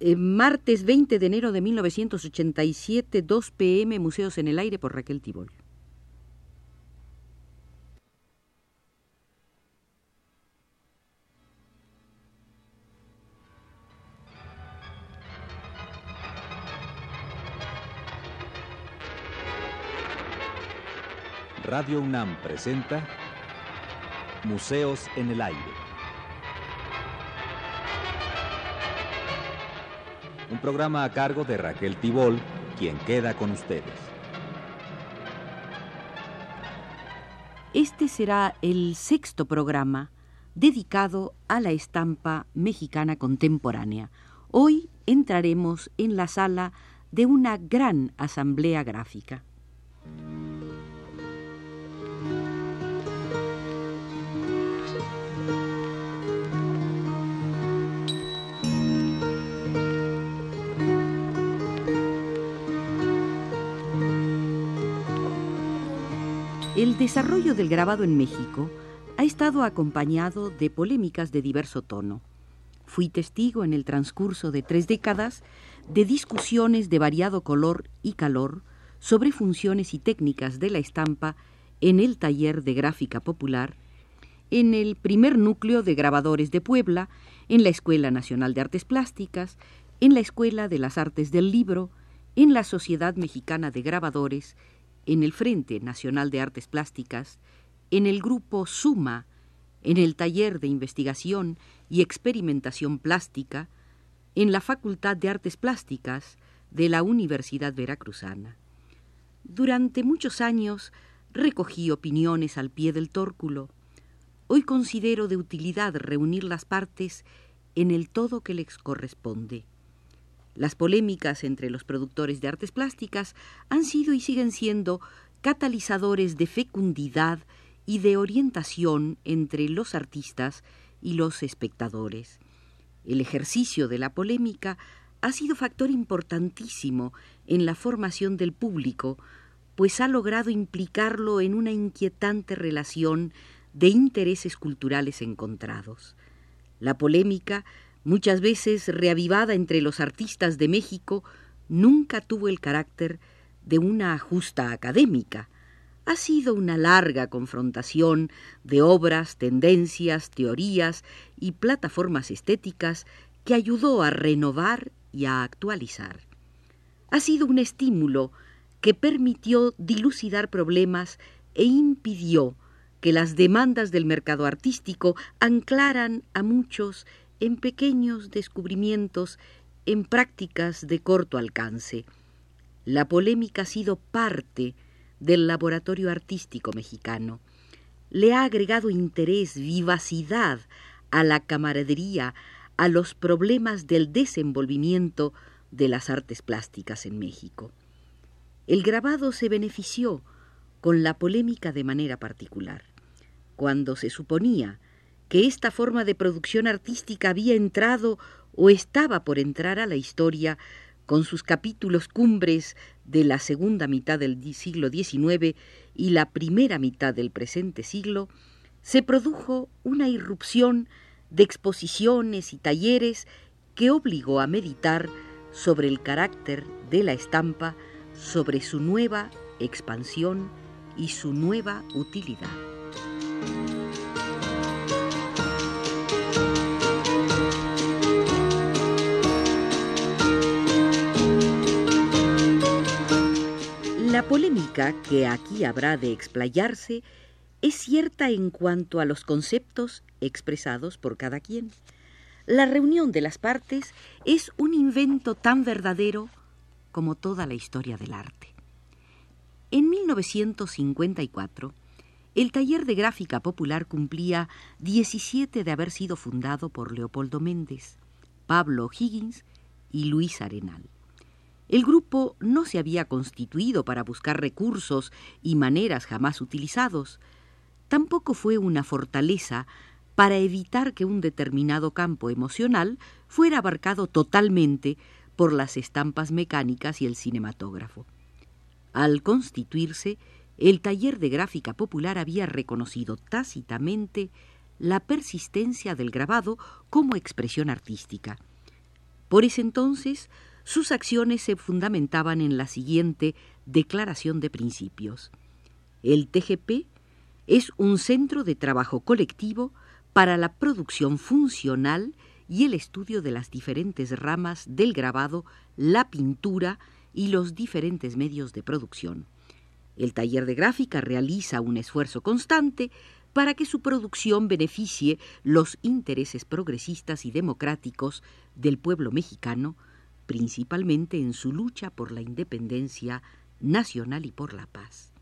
eh, martes 20 de enero de 1987, 2 pm, Museos en el Aire por Raquel Tibol. Radio UNAM presenta Museos en el Aire. Un programa a cargo de Raquel Tibol, quien queda con ustedes. Este será el sexto programa dedicado a la estampa mexicana contemporánea. Hoy entraremos en la sala de una gran asamblea gráfica. El desarrollo del grabado en México ha estado acompañado de polémicas de diverso tono. Fui testigo en el transcurso de tres décadas de discusiones de variado color y calor sobre funciones y técnicas de la estampa en el taller de gráfica popular, en el primer núcleo de grabadores de Puebla, en la Escuela Nacional de Artes Plásticas, en la Escuela de las Artes del Libro, en la Sociedad Mexicana de Grabadores en el Frente Nacional de Artes Plásticas, en el grupo SUMA, en el Taller de Investigación y Experimentación Plástica, en la Facultad de Artes Plásticas de la Universidad Veracruzana. Durante muchos años recogí opiniones al pie del tórculo. Hoy considero de utilidad reunir las partes en el todo que les corresponde. Las polémicas entre los productores de artes plásticas han sido y siguen siendo catalizadores de fecundidad y de orientación entre los artistas y los espectadores. El ejercicio de la polémica ha sido factor importantísimo en la formación del público, pues ha logrado implicarlo en una inquietante relación de intereses culturales encontrados. La polémica muchas veces reavivada entre los artistas de México, nunca tuvo el carácter de una justa académica. Ha sido una larga confrontación de obras, tendencias, teorías y plataformas estéticas que ayudó a renovar y a actualizar. Ha sido un estímulo que permitió dilucidar problemas e impidió que las demandas del mercado artístico anclaran a muchos en pequeños descubrimientos, en prácticas de corto alcance. La polémica ha sido parte del laboratorio artístico mexicano. Le ha agregado interés, vivacidad a la camaradería, a los problemas del desenvolvimiento de las artes plásticas en México. El grabado se benefició con la polémica de manera particular. Cuando se suponía que esta forma de producción artística había entrado o estaba por entrar a la historia con sus capítulos cumbres de la segunda mitad del siglo XIX y la primera mitad del presente siglo, se produjo una irrupción de exposiciones y talleres que obligó a meditar sobre el carácter de la estampa, sobre su nueva expansión y su nueva utilidad. Polémica que aquí habrá de explayarse es cierta en cuanto a los conceptos expresados por cada quien. La reunión de las partes es un invento tan verdadero como toda la historia del arte. En 1954, el taller de gráfica popular cumplía 17 de haber sido fundado por Leopoldo Méndez, Pablo Higgins y Luis Arenal. El grupo no se había constituido para buscar recursos y maneras jamás utilizados. Tampoco fue una fortaleza para evitar que un determinado campo emocional fuera abarcado totalmente por las estampas mecánicas y el cinematógrafo. Al constituirse, el taller de gráfica popular había reconocido tácitamente la persistencia del grabado como expresión artística Por ese entonces, sus acciones se fundamentaban en la siguiente declaración de principios. El TGP es un centro de trabajo colectivo para la producción funcional y el estudio de las diferentes ramas del grabado, la pintura y los diferentes medios de producción. El taller de gráfica realiza un esfuerzo constante para que su producción beneficie los intereses progresistas y democráticos del pueblo mexicano, principalmente en su lucha por la independencia nacional y por la paz.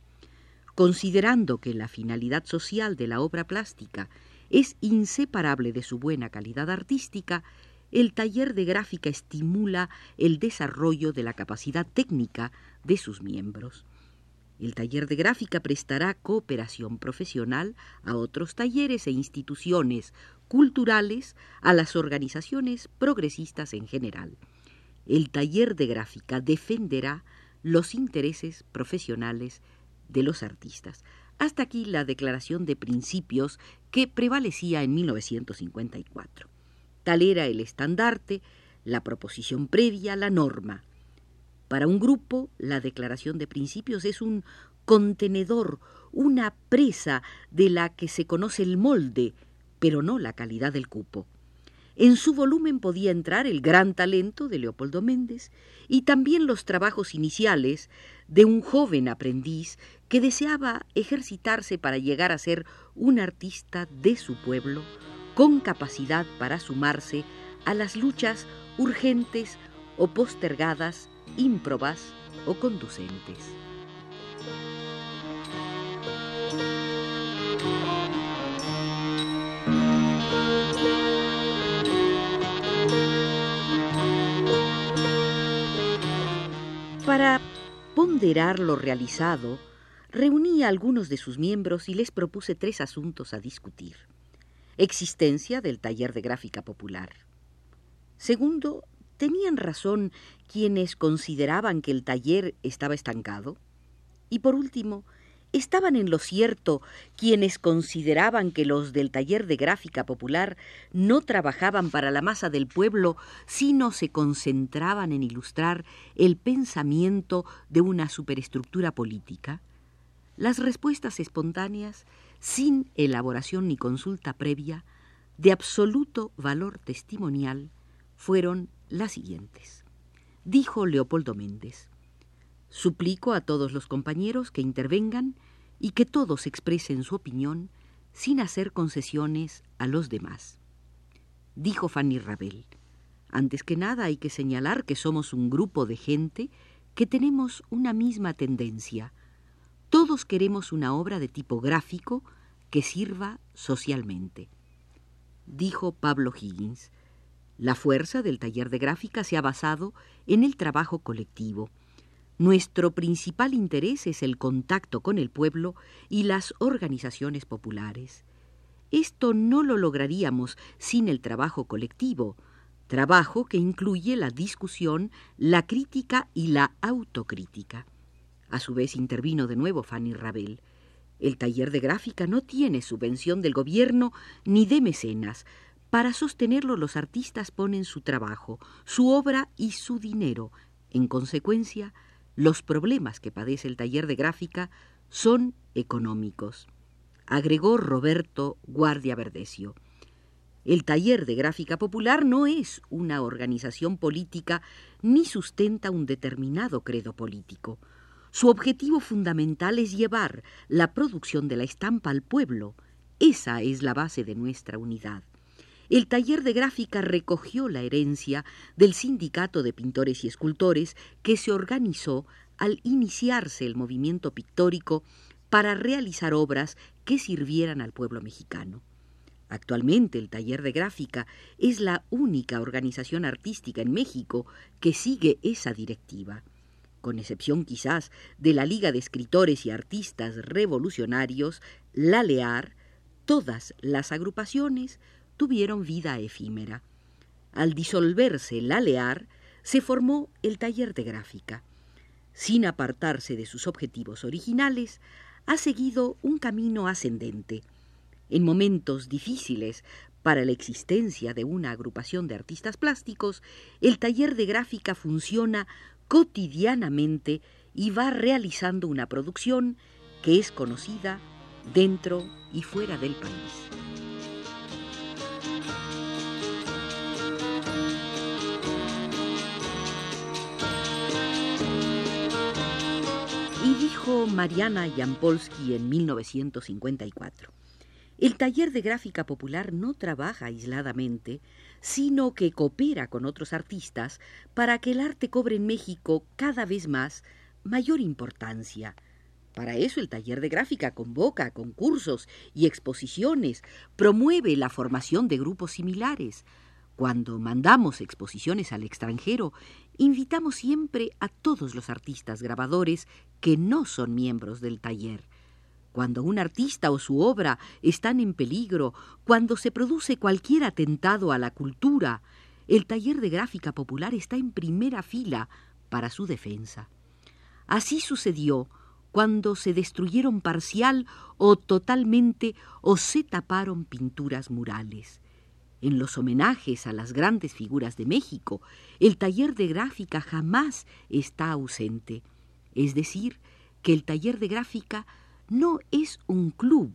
Considerando que la finalidad social de la obra plástica es inseparable de su buena calidad artística, el taller de gráfica estimula el desarrollo de la capacidad técnica de sus miembros. El taller de gráfica prestará cooperación profesional a otros talleres e instituciones culturales, a las organizaciones progresistas en general. El taller de gráfica defenderá los intereses profesionales de los artistas. Hasta aquí la declaración de principios que prevalecía en 1954. Tal era el estandarte, la proposición previa, la norma. Para un grupo, la declaración de principios es un contenedor, una presa de la que se conoce el molde, pero no la calidad del cupo. En su volumen podía entrar el gran talento de Leopoldo Méndez y también los trabajos iniciales de un joven aprendiz que deseaba ejercitarse para llegar a ser un artista de su pueblo con capacidad para sumarse a las luchas urgentes o postergadas, ímprobas o conducentes. Para ponderar lo realizado, reuní a algunos de sus miembros y les propuse tres asuntos a discutir. Existencia del taller de gráfica popular. Segundo, ¿tenían razón quienes consideraban que el taller estaba estancado? Y por último, estaban en lo cierto quienes consideraban que los del taller de gráfica popular no trabajaban para la masa del pueblo, sino se concentraban en ilustrar el pensamiento de una superestructura política? Las respuestas espontáneas, sin elaboración ni consulta previa, de absoluto valor testimonial, fueron las siguientes. Dijo Leopoldo Méndez, Suplico a todos los compañeros que intervengan y que todos expresen su opinión sin hacer concesiones a los demás. Dijo Fanny Rabel, antes que nada hay que señalar que somos un grupo de gente que tenemos una misma tendencia. Todos queremos una obra de tipo gráfico que sirva socialmente. Dijo Pablo Higgins, la fuerza del taller de gráfica se ha basado en el trabajo colectivo. Nuestro principal interés es el contacto con el pueblo y las organizaciones populares. Esto no lo lograríamos sin el trabajo colectivo, trabajo que incluye la discusión, la crítica y la autocrítica. A su vez intervino de nuevo Fanny Rabel. El taller de gráfica no tiene subvención del gobierno ni de mecenas. Para sostenerlo los artistas ponen su trabajo, su obra y su dinero. En consecuencia, los problemas que padece el taller de gráfica son económicos. Agregó Roberto Guardia Verdecio. El taller de gráfica popular no es una organización política ni sustenta un determinado credo político. Su objetivo fundamental es llevar la producción de la estampa al pueblo. Esa es la base de nuestra unidad. El taller de gráfica recogió la herencia del Sindicato de Pintores y Escultores que se organizó al iniciarse el movimiento pictórico para realizar obras que sirvieran al pueblo mexicano. Actualmente el taller de gráfica es la única organización artística en México que sigue esa directiva. Con excepción quizás de la Liga de Escritores y Artistas Revolucionarios, la LEAR, todas las agrupaciones tuvieron vida efímera. Al disolverse la LEAR, se formó el taller de gráfica. Sin apartarse de sus objetivos originales, ha seguido un camino ascendente. En momentos difíciles Para la existencia de una agrupación de artistas plásticos, el taller de gráfica funciona cotidianamente y va realizando una producción que es conocida dentro y fuera del país. Mariana Jampolsky en 1954, el taller de gráfica popular no trabaja aisladamente, sino que coopera con otros artistas para que el arte cobre en México cada vez más mayor importancia. Para eso el taller de gráfica convoca concursos y exposiciones, promueve la formación de grupos similares. Cuando mandamos exposiciones al extranjero, invitamos siempre a todos los artistas grabadores que no son miembros del taller. Cuando un artista o su obra están en peligro, cuando se produce cualquier atentado a la cultura, el taller de gráfica popular está en primera fila para su defensa. Así sucedió cuando se destruyeron parcial o totalmente o se taparon pinturas murales. En los homenajes a las grandes figuras de México, el taller de gráfica jamás está ausente. Es decir, que el taller de gráfica no es un club,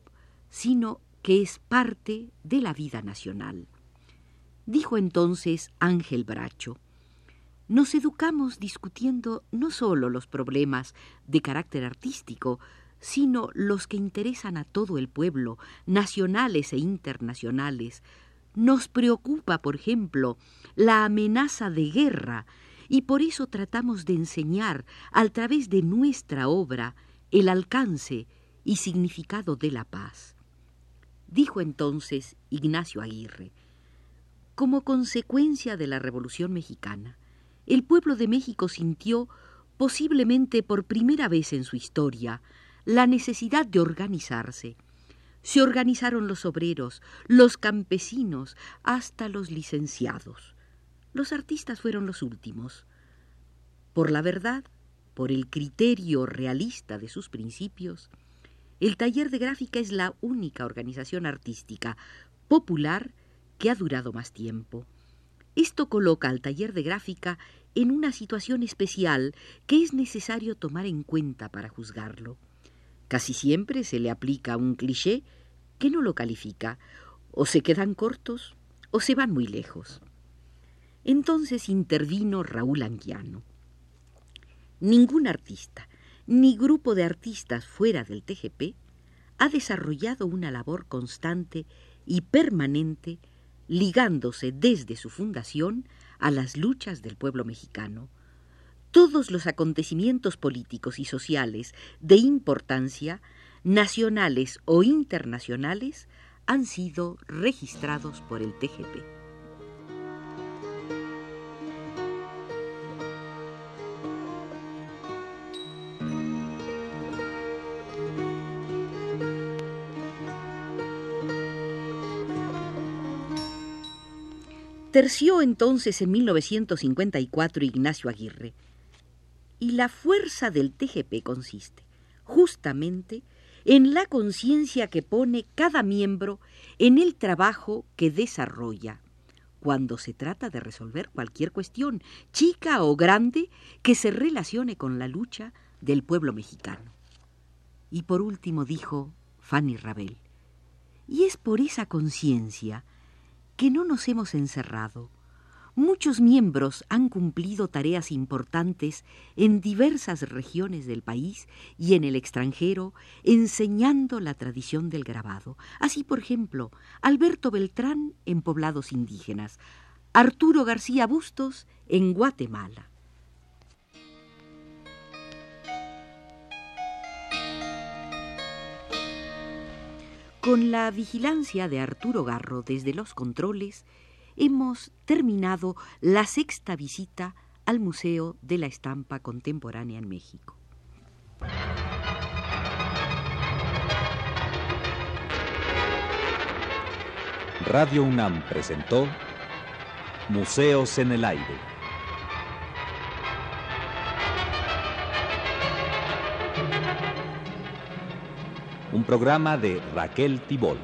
sino que es parte de la vida nacional. Dijo entonces Ángel Bracho, nos educamos discutiendo no solo los problemas de carácter artístico, sino los que interesan a todo el pueblo, nacionales e internacionales. Nos preocupa, por ejemplo, la amenaza de guerra, y por eso tratamos de enseñar, a través de nuestra obra, el alcance y significado de la paz. Dijo entonces Ignacio Aguirre, como consecuencia de la Revolución Mexicana, el pueblo de México sintió, posiblemente por primera vez en su historia, la necesidad de organizarse. Se organizaron los obreros, los campesinos, hasta los licenciados. Los artistas fueron los últimos. Por la verdad, por el criterio realista de sus principios, el taller de gráfica es la única organización artística popular que ha durado más tiempo. Esto coloca al taller de gráfica en una situación especial que es necesario tomar en cuenta para juzgarlo. Casi siempre se le aplica un cliché que no lo califica, o se quedan cortos o se van muy lejos. Entonces intervino Raúl Anguiano. Ningún artista, ni grupo de artistas fuera del TGP, ha desarrollado una labor constante y permanente ligándose desde su fundación a las luchas del pueblo mexicano. Todos los acontecimientos políticos y sociales de importancia, nacionales o internacionales, han sido registrados por el TGP. Terció entonces en 1954 Ignacio Aguirre. La fuerza del TGP consiste justamente en la conciencia que pone cada miembro en el trabajo que desarrolla cuando se trata de resolver cualquier cuestión, chica o grande, que se relacione con la lucha del pueblo mexicano. Y por último dijo Fanny Rabel, y es por esa conciencia que no nos hemos encerrado. Muchos miembros han cumplido tareas importantes en diversas regiones del país y en el extranjero, enseñando la tradición del grabado. Así, por ejemplo, Alberto Beltrán en poblados indígenas, Arturo García Bustos en Guatemala. Con la vigilancia de Arturo Garro desde los controles, hemos terminado la sexta visita al Museo de la Estampa Contemporánea en México. Radio UNAM presentó Museos en el Aire. un programa de Raquel Tibol.